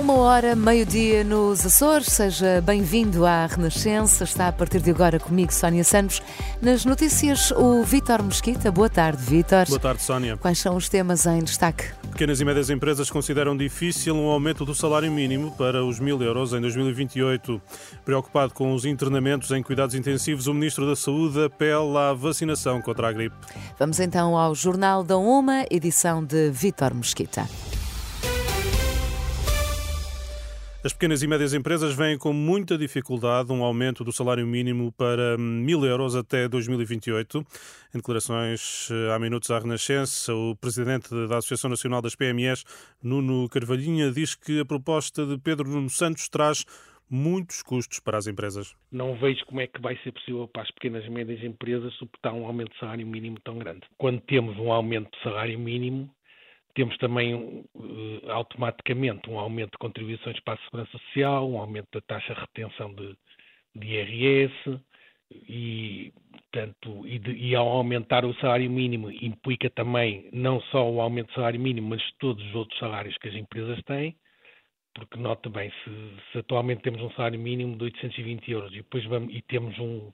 Uma hora, meio-dia nos Açores. Seja bem-vindo à Renascença. Está a partir de agora comigo, Sónia Santos. Nas notícias, o Vítor Mesquita. Boa tarde, Vítor. Boa tarde, Sónia. Quais são os temas em destaque? Pequenas e médias empresas consideram difícil um aumento do salário mínimo para os mil euros em 2028. Preocupado com os internamentos em cuidados intensivos, o Ministro da Saúde apela à vacinação contra a gripe. Vamos então ao Jornal da Uma, edição de Vítor Mesquita. As pequenas e médias empresas veem com muita dificuldade um aumento do salário mínimo para mil euros até 2028. Em declarações há minutos à Renascença, o presidente da Associação Nacional das PMEs, Nuno Carvalhinha, diz que a proposta de Pedro Nuno Santos traz muitos custos para as empresas. Não vejo como é que vai ser possível para as pequenas e médias empresas suportar um aumento de salário mínimo tão grande. Quando temos um aumento de salário mínimo, temos também uh, automaticamente um aumento de contribuições para a Segurança Social, um aumento da taxa de retenção de, de IRS e, portanto, e, de, e, ao aumentar o salário mínimo implica também não só o aumento do salário mínimo, mas todos os outros salários que as empresas têm, porque nota bem, se, se atualmente temos um salário mínimo de 820 euros e depois vamos, e temos um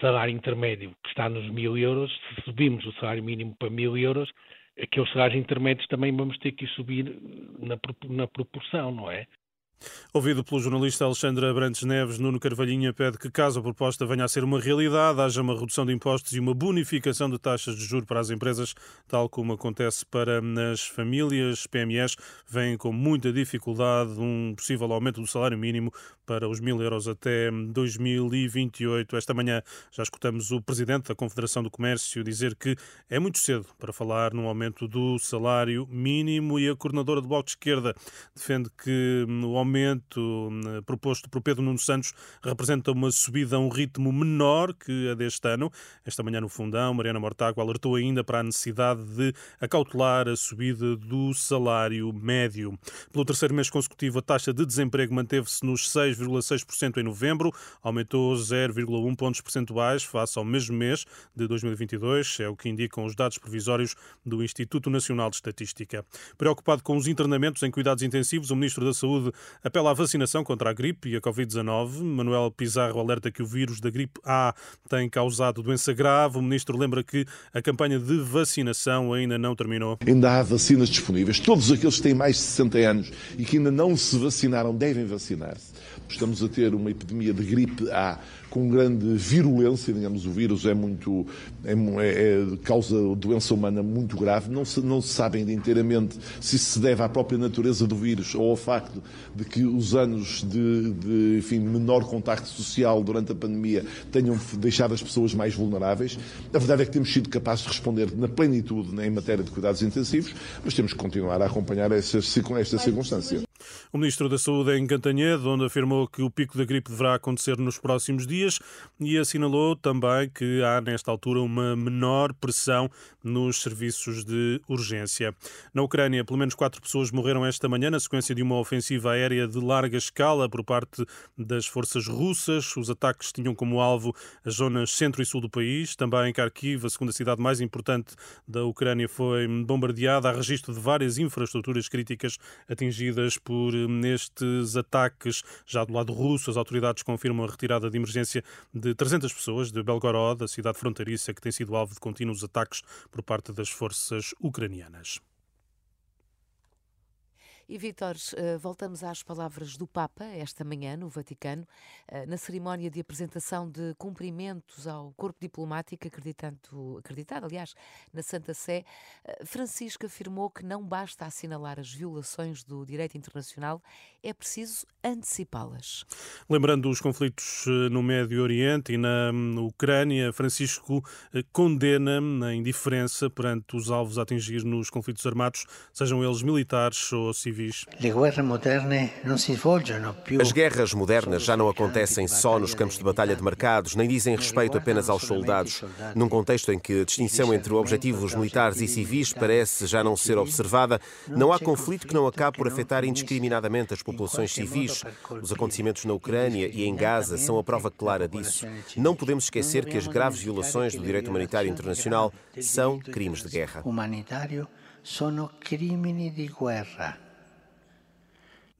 salário intermédio que está nos 1000 euros, se subimos o salário mínimo para 1000 euros, aqueles salários intermédios também vamos ter que subir na, na proporção, não é? Ouvido pelo jornalista Alexandre Abrantes Neves, Nuno Carvalhinha pede que, caso a proposta venha a ser uma realidade, haja uma redução de impostos e uma bonificação de taxas de juros para as empresas, tal como acontece para as famílias. PMEs vêm com muita dificuldade um possível aumento do salário mínimo para os mil euros até 2028. Esta manhã já escutamos o presidente da Confederação do Comércio dizer que é muito cedo para falar num aumento do salário mínimo e a coordenadora do Bloco de Esquerda defende que o aumento aumento eh, proposto por Pedro Nuno Santos representa uma subida a um ritmo menor que a deste ano. Esta manhã no Fundão, Mariana Mortágua alertou ainda para a necessidade de acautelar a subida do salário médio. Pelo terceiro mês consecutivo, a taxa de desemprego manteve-se nos 6,6% em novembro, aumentou 0,1 pontos percentuais face ao mesmo mês de 2022, é o que indicam os dados provisórios do Instituto Nacional de Estatística. Preocupado com os internamentos em cuidados intensivos, o Ministro da Saúde apela à vacinação contra a gripe e a Covid-19. Manuel Pizarro alerta que o vírus da gripe A tem causado doença grave. O ministro lembra que a campanha de vacinação ainda não terminou. Ainda há vacinas disponíveis. Todos aqueles que têm mais de 60 anos e que ainda não se vacinaram devem vacinar-se. Estamos a ter uma epidemia de gripe A com grande virulência, digamos, o vírus é muito, é, é, é, causa doença humana muito grave, não se, não se sabe ainda inteiramente se isso se deve à própria natureza do vírus ou ao facto de que os anos de, de enfim, menor contacto social durante a pandemia tenham deixado as pessoas mais vulneráveis. A verdade é que temos sido capazes de responder na plenitude né, em matéria de cuidados intensivos, mas temos que continuar a acompanhar esta circunstância. O Ministro da Saúde em Cantanhede, onde afirmou que o pico da gripe deverá acontecer nos próximos dias e assinalou também que há, nesta altura, uma menor pressão nos serviços de urgência. Na Ucrânia, pelo menos quatro pessoas morreram esta manhã na sequência de uma ofensiva aérea de larga escala por parte das forças russas. Os ataques tinham como alvo as zonas centro e sul do país. Também Kharkiv, a segunda cidade mais importante da Ucrânia, foi bombardeada. Há registro de várias infraestruturas críticas atingidas por estes ataques. Já do lado russo, as autoridades confirmam a retirada de emergência de 300 pessoas de Belgorod, a cidade fronteiriça que tem sido alvo de contínuos ataques por parte das forças ucranianas. E, Vítor, eh, voltamos às palavras do Papa esta manhã no Vaticano, eh, na cerimónia de apresentação de cumprimentos ao corpo diplomático acreditado, acreditado aliás, na Santa Sé. Eh, Francisco afirmou que não basta assinalar as violações do direito internacional, é preciso antecipá-las. Lembrando os conflitos no Médio Oriente e na hum, Ucrânia, Francisco condena a indiferença perante os alvos a atingir nos conflitos armados, sejam eles militares ou civis civis. As guerras modernas já não acontecem só nos campos de batalha demarcados, nem dizem respeito apenas aos soldados. Num contexto em que a distinção entre objetivos militares e civis parece já não ser observada, não há conflito que não acabe por afetar indiscriminadamente as populações civis. Os acontecimentos na Ucrânia e em Gaza são a prova clara disso. Não podemos esquecer que as graves violações do direito humanitário internacional são crimes de guerra. Sono crimini di guerra.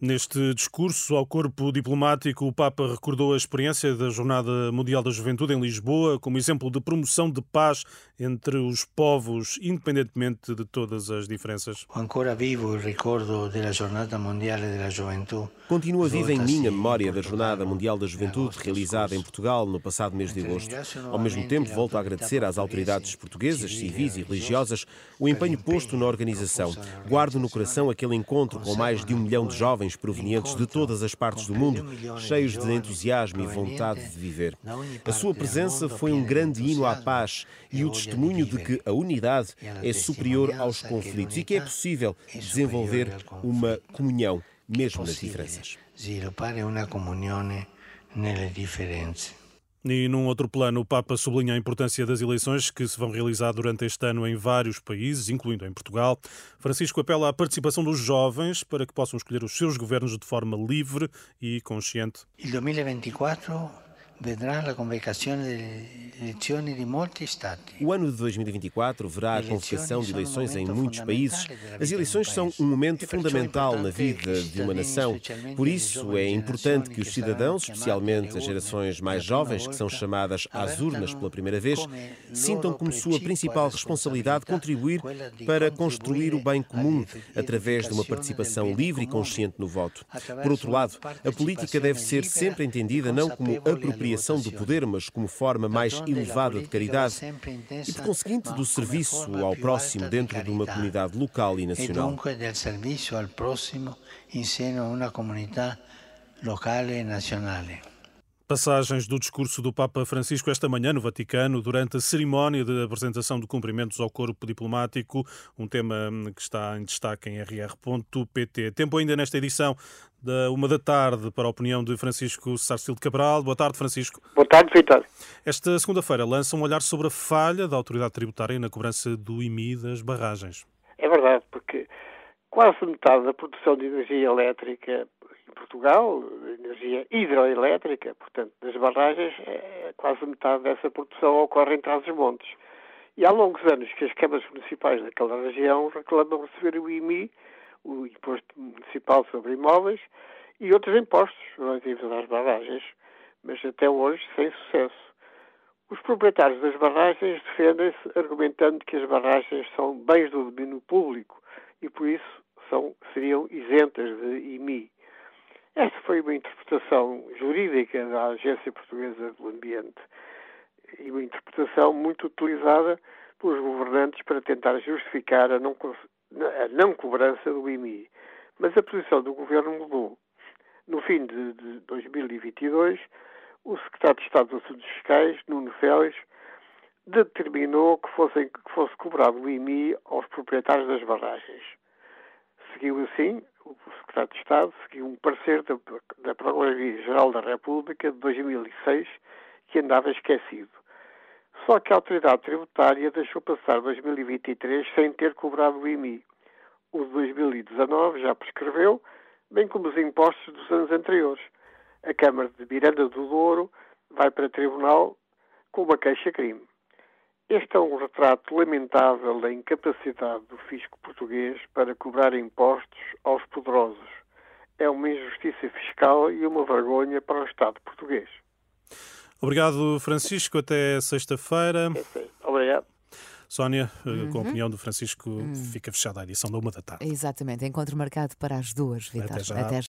Neste discurso ao corpo diplomático, o Papa recordou a experiência da Jornada Mundial da Juventude em Lisboa como exemplo de promoção de paz entre os povos, independentemente de todas as diferenças. Ancora vivo o ricordo da Jornada Mundial da Juventude. Continua viva em minha memória da Jornada Mundial da Juventude realizada em Portugal no passado mês de agosto. Ao mesmo tempo, volto a agradecer às autoridades portuguesas, civis e religiosas o empenho posto na organização. Guardo no coração aquele encontro com mais de um milhão de jovens provenientes de todas as partes do mundo, cheios de entusiasmo e vontade de viver. A sua presença foi um grande hino à paz e o testemunho de que a unidade é superior aos conflitos e que é possível desenvolver uma comunhão, mesmo nas diferenças. Sviluppare una comunione nelle differenze. E num outro plano, o Papa sublinha a importância das eleições que se vão realizar durante este ano em vários países, incluindo em Portugal. Francisco apela à participação dos jovens para que possam escolher os seus governos de forma livre e consciente. Il 2024 O ano de 2024 verá a convocação de eleições em muitos países. As eleições são um momento fundamental na vida de uma nação. Por isso, é importante que os cidadãos, especialmente as gerações mais jovens, que são chamadas às urnas pela primeira vez, sintam como sua principal responsabilidade contribuir para construir o bem comum através de uma participação livre e consciente no voto. Por outro lado, a política deve ser sempre entendida não como apropriação apropriação do poder, mas como forma mais elevada de caridade e, por conseguinte, do serviço ao próximo dentro de uma comunidade local e nacional. E Passagens do discurso do Papa Francisco esta manhã no Vaticano, durante a cerimónia de apresentação de cumprimentos ao corpo diplomático, um tema que está em destaque em rr.pt. Tempo ainda nesta edição da uma da tarde para a opinião de Francisco Sarcil de Cabral. Boa tarde, Francisco. Boa tarde, Vitor. Esta segunda-feira lança um olhar sobre a falha da autoridade tributária na cobrança do IMI das barragens. É verdade, porque quase metade da produção de energia elétrica em Portugal, energia hidroelétrica, portanto, das barragens, é, quase metade dessa produção ocorre em Trás-os-Montes. E há longos anos que as câmaras municipais daquela região reclamam receber o IMI, o Imposto Municipal sobre Imóveis, e outros impostos relativos às barragens, mas até hoje sem sucesso. Os proprietários das barragens defendem-se argumentando que as barragens são bens do domínio público e, por isso, são, seriam isentas de IMI. Esta foi uma interpretação jurídica da Agência Portuguesa do Ambiente e uma interpretação muito utilizada pelos governantes para tentar justificar a não, a não cobrança do IMI. Mas a posição do governo mudou. No fim de, de 2022, o secretário de Estado dos Assuntos Fiscais, Nuno Félix, determinou que, fosse que fosse cobrado o IMI aos proprietários das barragens. Seguiu assim o secretário de Estado seguiu um parecer da, da Procuradoria-Geral da República de 2006 que andava esquecido. Só que a autoridade tributária deixou passar 2023 sem ter cobrado o IMI. O de 2019 já prescreveu, bem como os impostos dos anos anteriores. A Câmara de Miranda do Douro vai para tribunal com uma queixa-crime. Este é um retrato lamentável da incapacidade do fisco português para cobrar impostos aos poderosos. É uma injustiça fiscal e uma vergonha para o Estado português. Obrigado, Francisco. Até sexta-feira. Obrigado. Sónia, uhum. com a opinião do Francisco, uhum. fica fechada a edição da uma da tarde. Exatamente. Encontro marcado para as duas, Vitor. Até já. Até já.